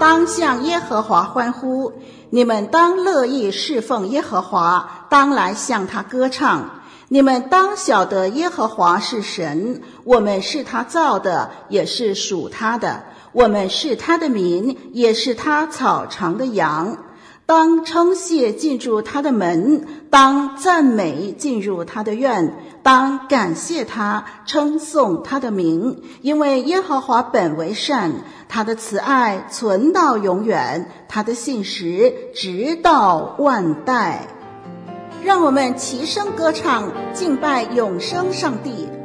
当向耶和华欢呼，你们当乐意侍奉耶和华，当来向他歌唱。你们当晓得耶和华是神，我们是他造的，也是属他的。我们是他的民，也是他草场的羊。当称谢进入他的门，当赞美进入他的院，当感谢他，称颂他的名，因为耶和华本为善，他的慈爱存到永远，他的信实直到万代。让我们齐声歌唱，敬拜永生上帝。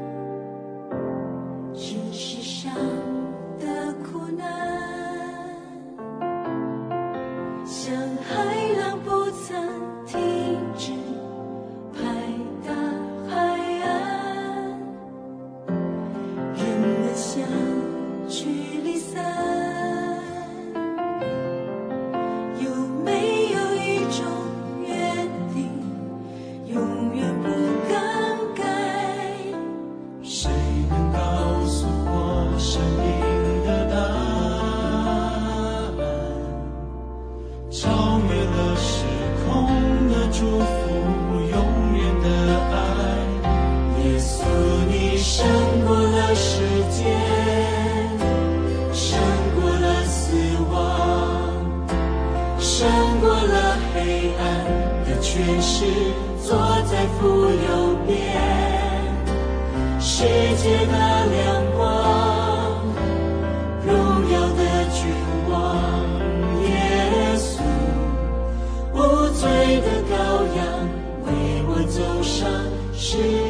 世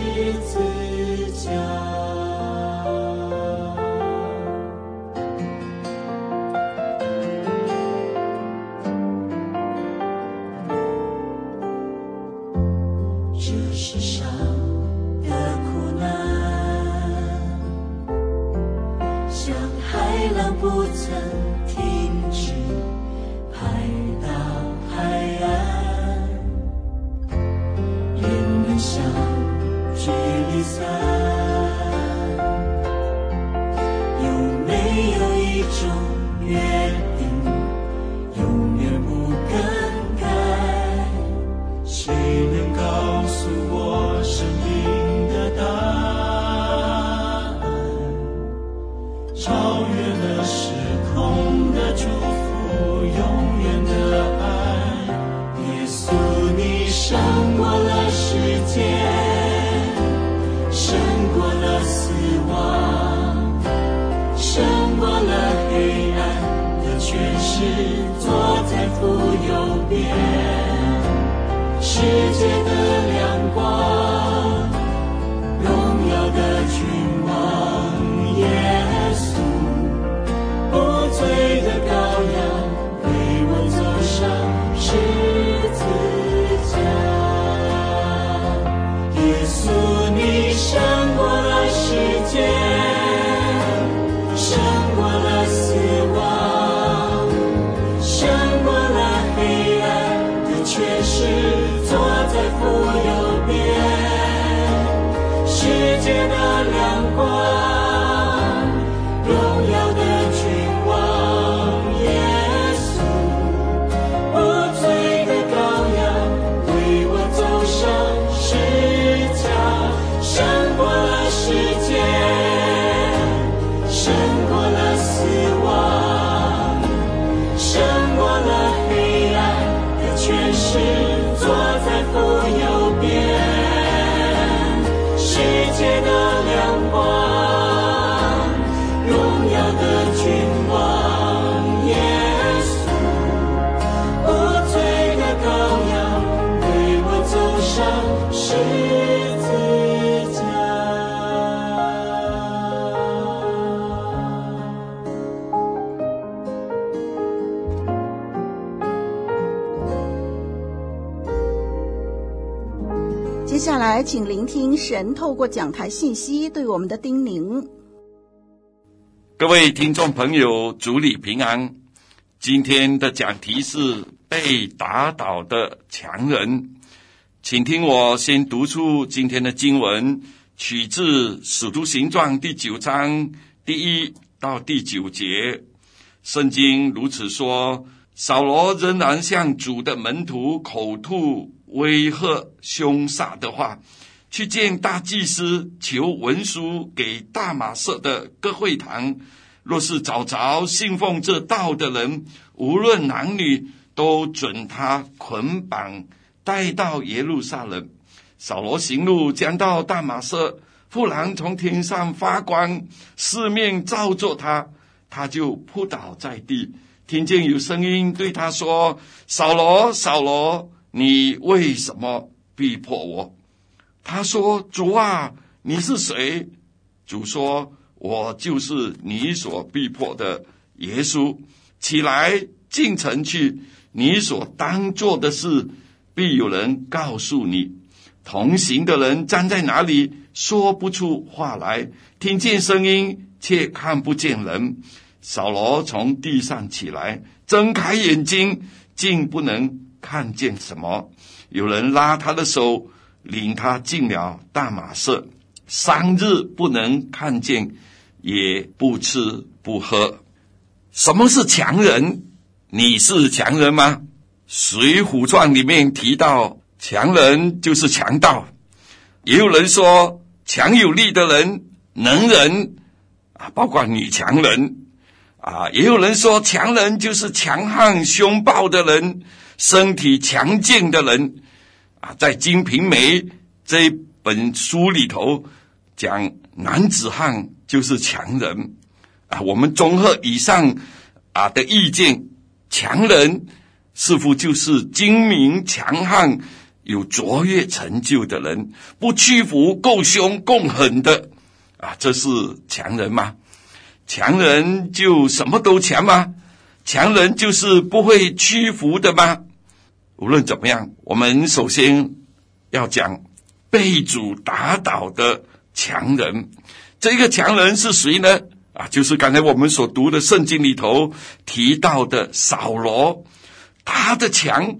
界的亮光。来，请聆听神透过讲台信息对我们的叮咛。各位听众朋友，主里平安。今天的讲题是被打倒的强人，请听我先读出今天的经文，取自《使徒行传》第九章第一到第九节。圣经如此说：扫罗仍然向主的门徒口吐威吓、凶杀的话，去见大祭司，求文书给大马色的各会堂。若是找着信奉这道的人，无论男女，都准他捆绑带到耶路撒冷。扫罗行路将到大马色，忽然从天上发光，四面照着他，他就扑倒在地，听见有声音对他说：“扫罗，扫罗，你为什么逼迫我？”他说：“主啊，你是谁？”主说。我就是你所逼迫的耶稣，起来进城去，你所当做的事，必有人告诉你。同行的人站在哪里，说不出话来，听见声音却看不见人。扫罗从地上起来，睁开眼睛，竟不能看见什么。有人拉他的手，领他进了大马色，三日不能看见。也不吃不喝。什么是强人？你是强人吗？《水浒传》里面提到，强人就是强盗。也有人说，强有力的人，能人啊，包括女强人啊。也有人说，强人就是强悍凶暴的人，身体强健的人啊。在《金瓶梅》这本书里头讲男子汉。就是强人啊！我们综合以上啊的意见，强人似乎就是精明强悍、有卓越成就的人，不屈服、够凶够狠的啊！这是强人吗？强人就什么都强吗？强人就是不会屈服的吗？无论怎么样，我们首先要讲被主打倒的强人。这个强人是谁呢？啊，就是刚才我们所读的圣经里头提到的扫罗，他的强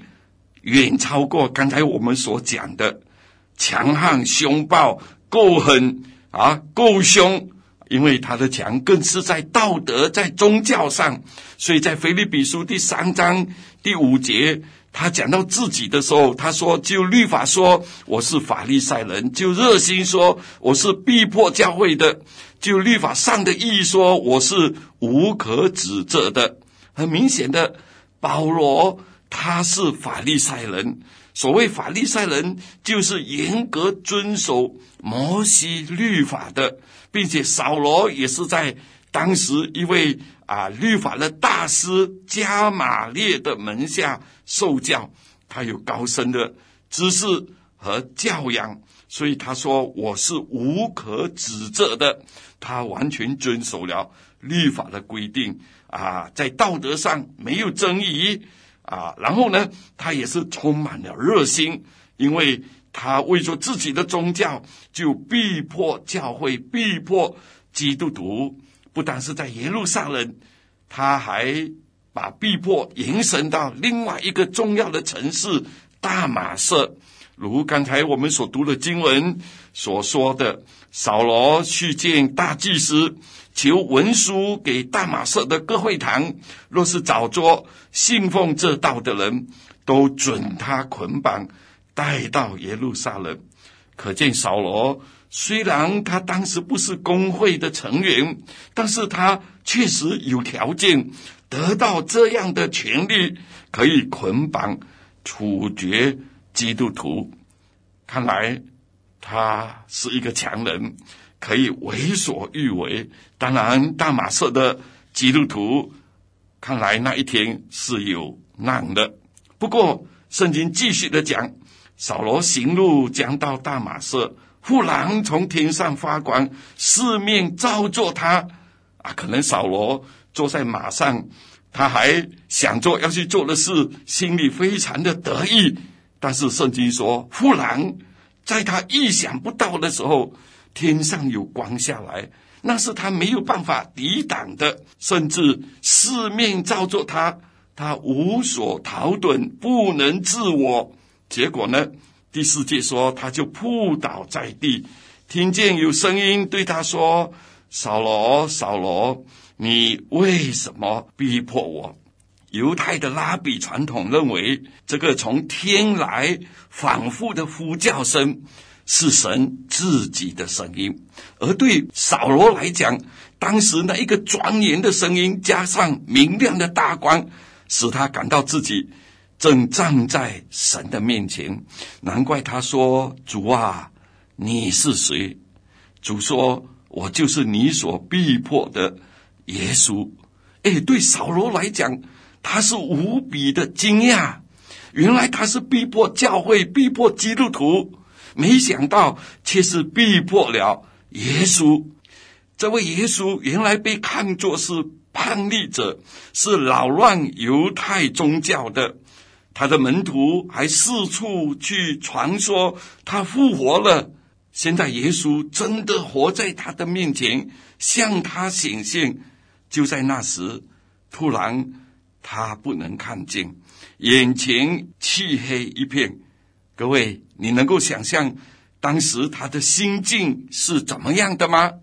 远超过刚才我们所讲的强悍、凶暴、够狠啊，够凶。因为他的强更是在道德、在宗教上，所以在腓立比书第三章第五节。他讲到自己的时候，他说：“就律法说我是法利赛人，就热心说我是逼迫教会的，就律法上的意义说我是无可指责的。”很明显的，保罗他是法利赛人。所谓法利赛人，就是严格遵守摩西律法的，并且扫罗也是在当时一位。啊，律法的大师加玛列的门下受教，他有高深的知识和教养，所以他说我是无可指责的。他完全遵守了律法的规定啊，在道德上没有争议啊。然后呢，他也是充满了热心，因为他为着自己的宗教，就逼迫教会，逼迫基督徒。不但是在耶路撒冷，他还把逼迫延伸到另外一个重要的城市大马色。如刚才我们所读的经文所说的，扫罗去见大祭司，求文书给大马色的各会堂，若是找着信奉这道的人，都准他捆绑带到耶路撒冷。可见扫罗。虽然他当时不是公会的成员，但是他确实有条件得到这样的权利，可以捆绑、处决基督徒。看来他是一个强人，可以为所欲为。当然，大马色的基督徒看来那一天是有难的。不过，圣经继续的讲，扫罗行路将到大马色。忽然从天上发光，四面照着他，啊，可能扫罗坐在马上，他还想做要去做的事，心里非常的得意。但是圣经说，忽然在他意想不到的时候，天上有光下来，那是他没有办法抵挡的，甚至四面照着他，他无所逃遁，不能自我。结果呢，第四节说，他就扑倒在地，听见有声音对他说：“扫罗，扫罗，你为什么逼迫我？”犹太的拉比传统认为，这个从天来反复的呼叫声是神自己的声音；而对扫罗来讲，当时那一个庄严的声音加上明亮的大光，使他感到自己正站在神的面前。难怪他说：“主啊，你是谁？”主说：“我就是你所逼迫的耶稣。”哎，对扫罗来讲。他是无比的惊讶，原来他是逼迫教会、逼迫基督徒，没想到却是逼迫了耶稣。这位耶稣原来被看作是叛逆者，是扰乱犹太宗教的。他的门徒还四处去传说他复活了。现在耶稣真的活在他的面前，向他显现。就在那时，突然。他不能看见，眼前漆黑一片。各位，你能够想象当时他的心境是怎么样的吗？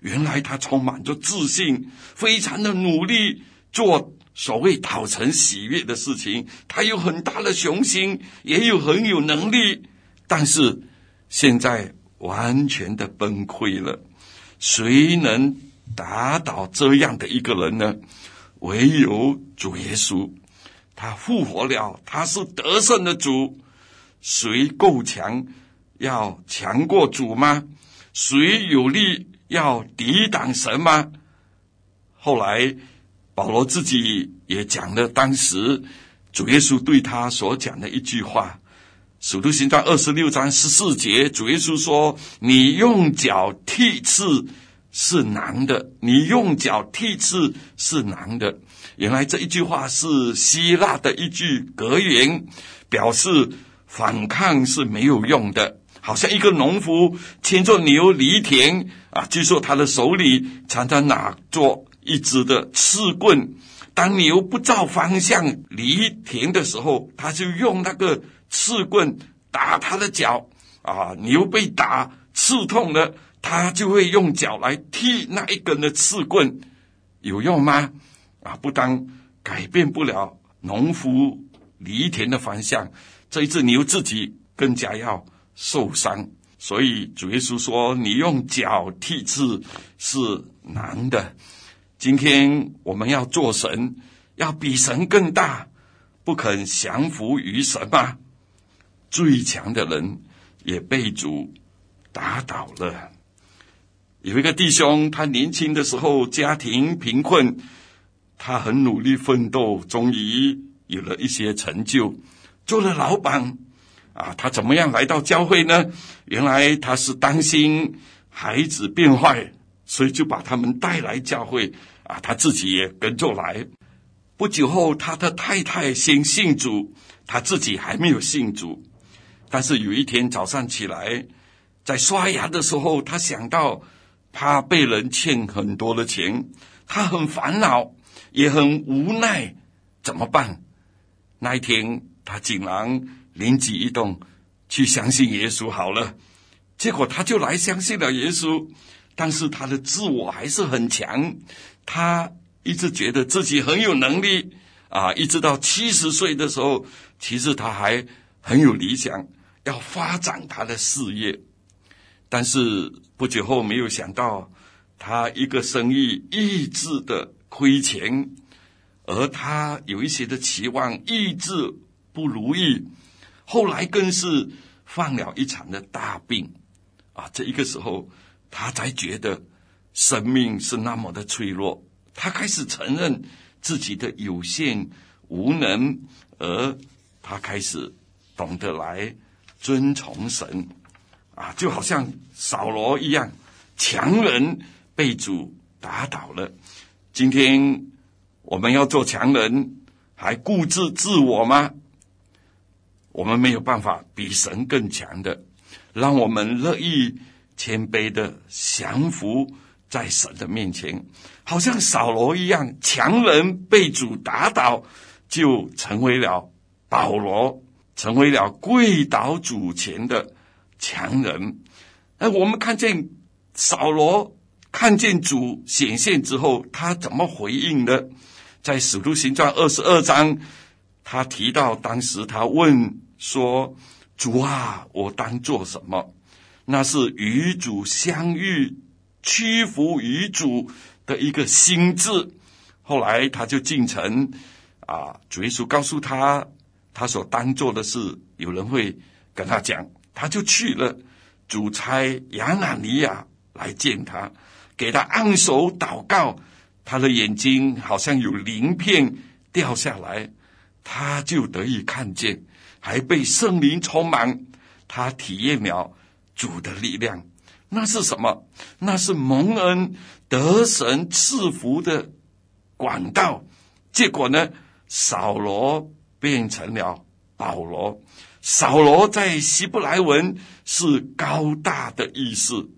原来他充满着自信，非常的努力做所谓讨神喜悦的事情。他有很大的雄心，也有很有能力，但是现在完全的崩溃了。谁能打倒这样的一个人呢？唯有主耶稣，他复活了，他是得胜的主。谁够强，要强过主吗？谁有力，要抵挡神吗？后来保罗自己也讲了当时主耶稣对他所讲的一句话，《使徒行传》二十六章十四节，主耶稣说：“你用脚踢刺。”是难的，你用脚踢刺是难的。原来这一句话是希腊的一句格言，表示反抗是没有用的。好像一个农夫牵着牛犁田啊，据说他的手里常常拿着一只的刺棍，当牛不照方向犁田的时候，他就用那个刺棍打他的脚啊，牛被打刺痛了。他就会用脚来踢那一根的刺棍，有用吗？啊，不但改变不了农夫犁田的方向，这一只牛自己更加要受伤。所以主耶稣说：“你用脚踢刺是难的。”今天我们要做神，要比神更大，不肯降服于神吗？最强的人也被主打倒了。有一个弟兄，他年轻的时候家庭贫困，他很努力奋斗，终于有了一些成就，做了老板。啊，他怎么样来到教会呢？原来他是担心孩子变坏，所以就把他们带来教会。啊，他自己也跟着来。不久后，他的太太先信主，他自己还没有信主。但是有一天早上起来，在刷牙的时候，他想到。他被人欠很多的钱，他很烦恼，也很无奈，怎么办？那一天，他竟然灵机一动，去相信耶稣好了。结果他就来相信了耶稣，但是他的自我还是很强，他一直觉得自己很有能力啊，一直到七十岁的时候，其实他还很有理想，要发展他的事业。但是不久后，没有想到他一个生意一直的亏钱，而他有一些的期望一直不如意，后来更是犯了一场的大病，啊，这一个时候他才觉得生命是那么的脆弱，他开始承认自己的有限无能，而他开始懂得来尊崇神。啊，就好像扫罗一样，强人被主打倒了。今天我们要做强人，还固执自我吗？我们没有办法比神更强的。让我们乐意谦卑的降服在神的面前，好像扫罗一样，强人被主打倒，就成为了保罗，成为了跪倒主前的强人。哎，我们看见扫罗看见主显现之后，他怎么回应的？在《使徒行传》二十二章，他提到当时他问说：“主啊，我当做什么？”那是与主相遇、屈服于主的一个心智。后来他就进城，啊，主耶稣告诉他，他所当做的事，有人会跟他讲，他就去了。主差亚纳尼亚来见他，给他按手祷告。他的眼睛好像有鳞片掉下来，他就得以看见，还被圣灵充满。他体验了主的力量，那是什么？那是蒙恩得神赐福的管道。结果呢，扫罗变成了保罗。扫罗在希伯来文是高大的意思，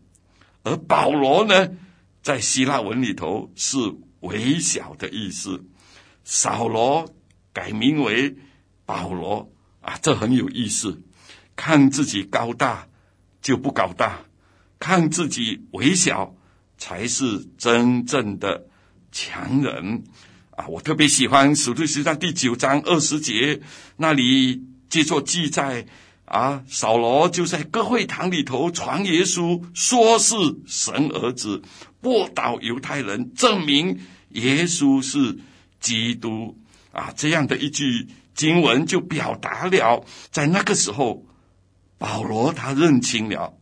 而保罗呢？在希腊文里头是微小的意思，扫罗改名为保罗啊，这很有意思。看自己高大就不高大，看自己微小才是真正的强人啊！我特别喜欢《使徒行传》第九章二十节，那里接着记载。啊，扫罗就在各会堂里头传耶稣，说是神儿子，驳倒犹太人，证明耶稣是基督。啊，这样的一句经文就表达了，在那个时候，保罗他认清了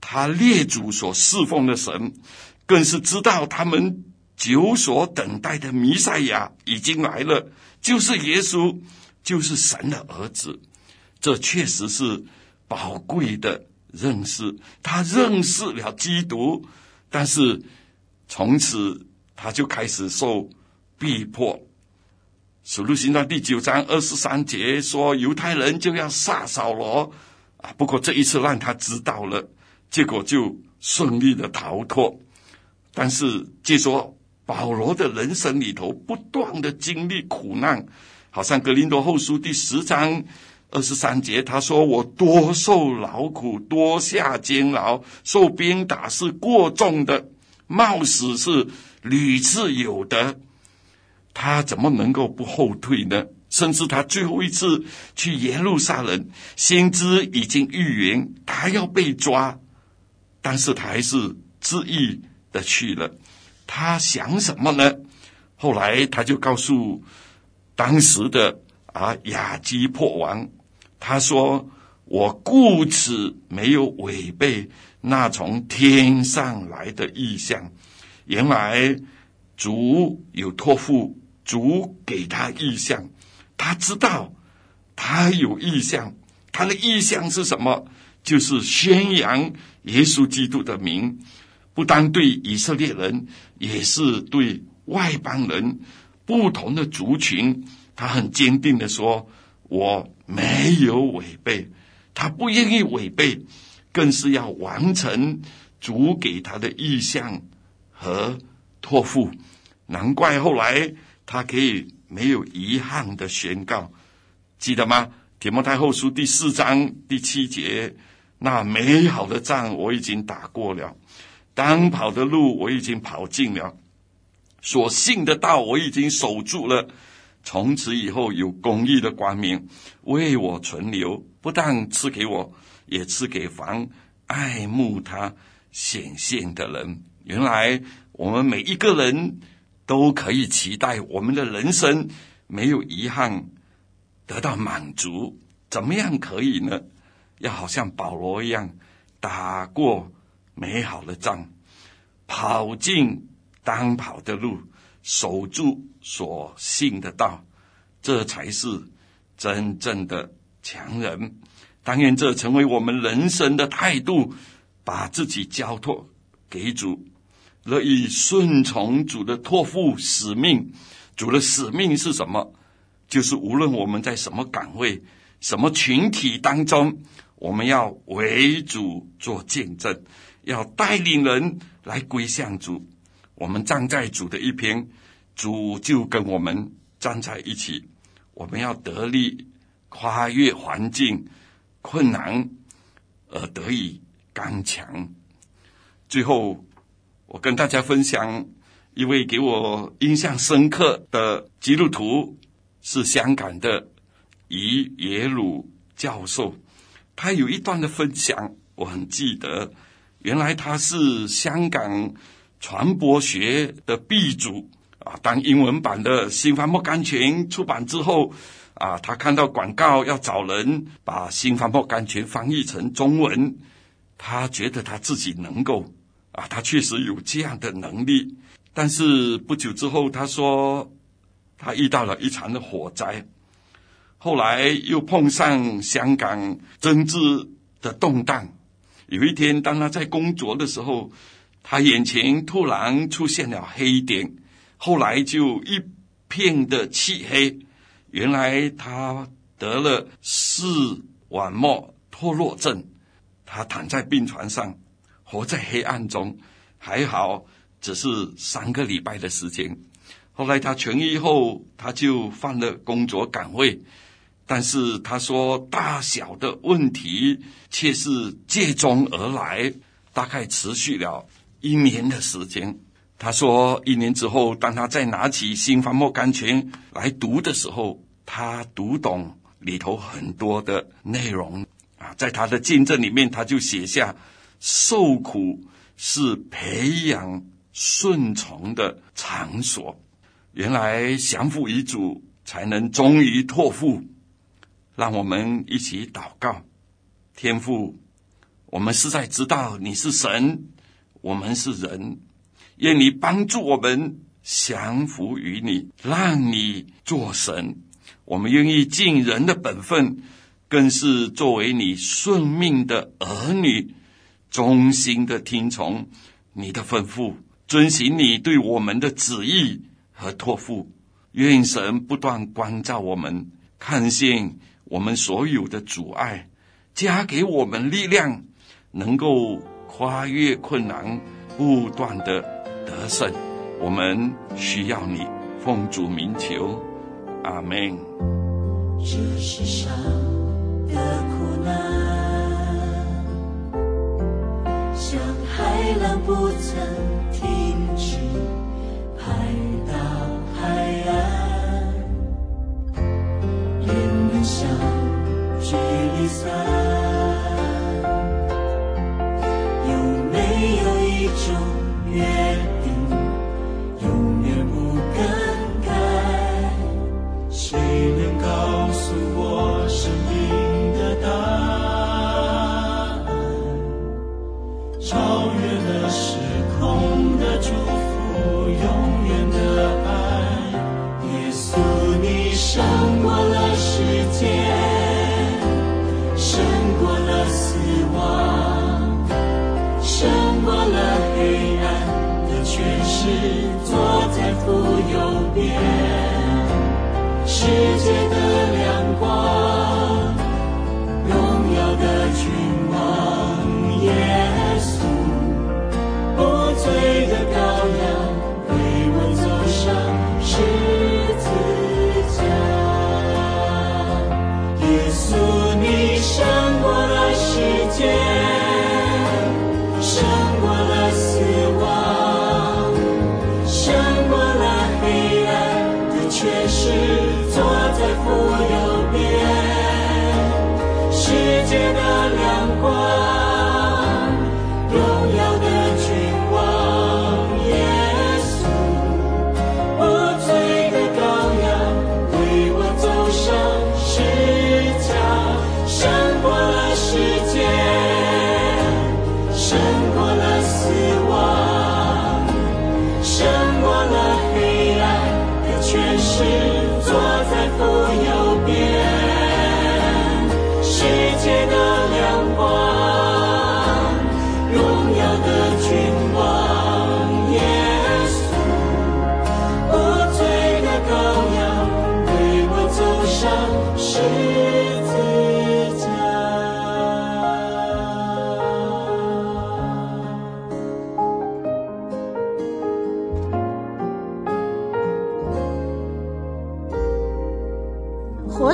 他列祖所侍奉的神，更是知道他们久所等待的弥赛亚已经来了，就是耶稣，就是神的儿子。这确实是宝贵的认识，他认识了基督，但是从此他就开始受逼迫。使徒行传第九章二十三节说，犹太人就要杀扫罗不过这一次让他知道了，结果就顺利的逃脱。但是据说保罗的人生里头不断的经历苦难，好像格林多后书第十章。二十三节，他说：“我多受劳苦，多下监牢，受鞭打是过重的，冒死是屡次有的。他怎么能够不后退呢？甚至他最后一次去耶路撒冷，先知已经预言他要被抓，但是他还是执意的去了。他想什么呢？后来他就告诉当时的啊亚基珀王。”他说：“我故此没有违背那从天上来的意象。原来主有托付，主给他意象，他知道他有意向。他的意向是什么？就是宣扬耶稣基督的名，不单对以色列人，也是对外邦人，不同的族群。他很坚定的说：我。”没有违背，他不愿意违背，更是要完成主给他的意向和托付。难怪后来他可以没有遗憾的宣告，记得吗？铁木太后书第四章第七节：那美好的仗我已经打过了，当跑的路我已经跑尽了，所信的道我已经守住了。从此以后，有公义的光明为我存留，不但赐给我，也赐给凡爱慕他显现的人。原来我们每一个人都可以期待我们的人生没有遗憾，得到满足。怎么样可以呢？要好像保罗一样，打过美好的仗，跑进当跑的路。守住所信的道，这才是真正的强人。当愿这成为我们人生的态度，把自己交托给主，乐意顺从主的托付使命。主的使命是什么？就是无论我们在什么岗位、什么群体当中，我们要为主做见证，要带领人来归向主。我们站在主的一边，主就跟我们站在一起。我们要得力，跨越环境困难，而得以刚强。最后，我跟大家分享一位给我印象深刻的基督徒，是香港的余耶鲁教授。他有一段的分享，我很记得。原来他是香港传播学的鼻祖啊。当英文版的《新翻莫甘泉》出版之后，啊，他看到广告要找人把《新翻莫甘泉》翻译成中文，他觉得他自己能够啊，他确实有这样的能力。但是不久之后，他说他遇到了一场的火灾。后来又碰上香港政治的动荡。有一天，当他在工作的时候，他眼前突然出现了黑点，后来就一片的漆黑。原来他得了视网膜脱落症，他躺在病床上，活在黑暗中。还好，只是三个礼拜的时间。后来他痊愈后，他就换了工作岗位。但是他说，大小的问题却是接踵而来，大概持续了一年的时间。他说，一年之后，当他再拿起《新翻莫甘泉》来读的时候，他读懂里头很多的内容啊，在他的见证里面，他就写下：受苦是培养顺从的场所。原来降服于主，才能终于托付。让我们一起祷告，天父，我们实在知道你是神，我们是人，愿你帮助我们降服于你，让你做神。我们愿意尽人的本分，更是作为你顺命的儿女，忠心的听从你的吩咐，遵行你对我们的旨意和托付。愿神不断关照我们，看见。我们所有的阻碍，加给我们力量，能够跨越困难，不断的得胜。我们需要你，奉主名求，阿门。这世上的不曾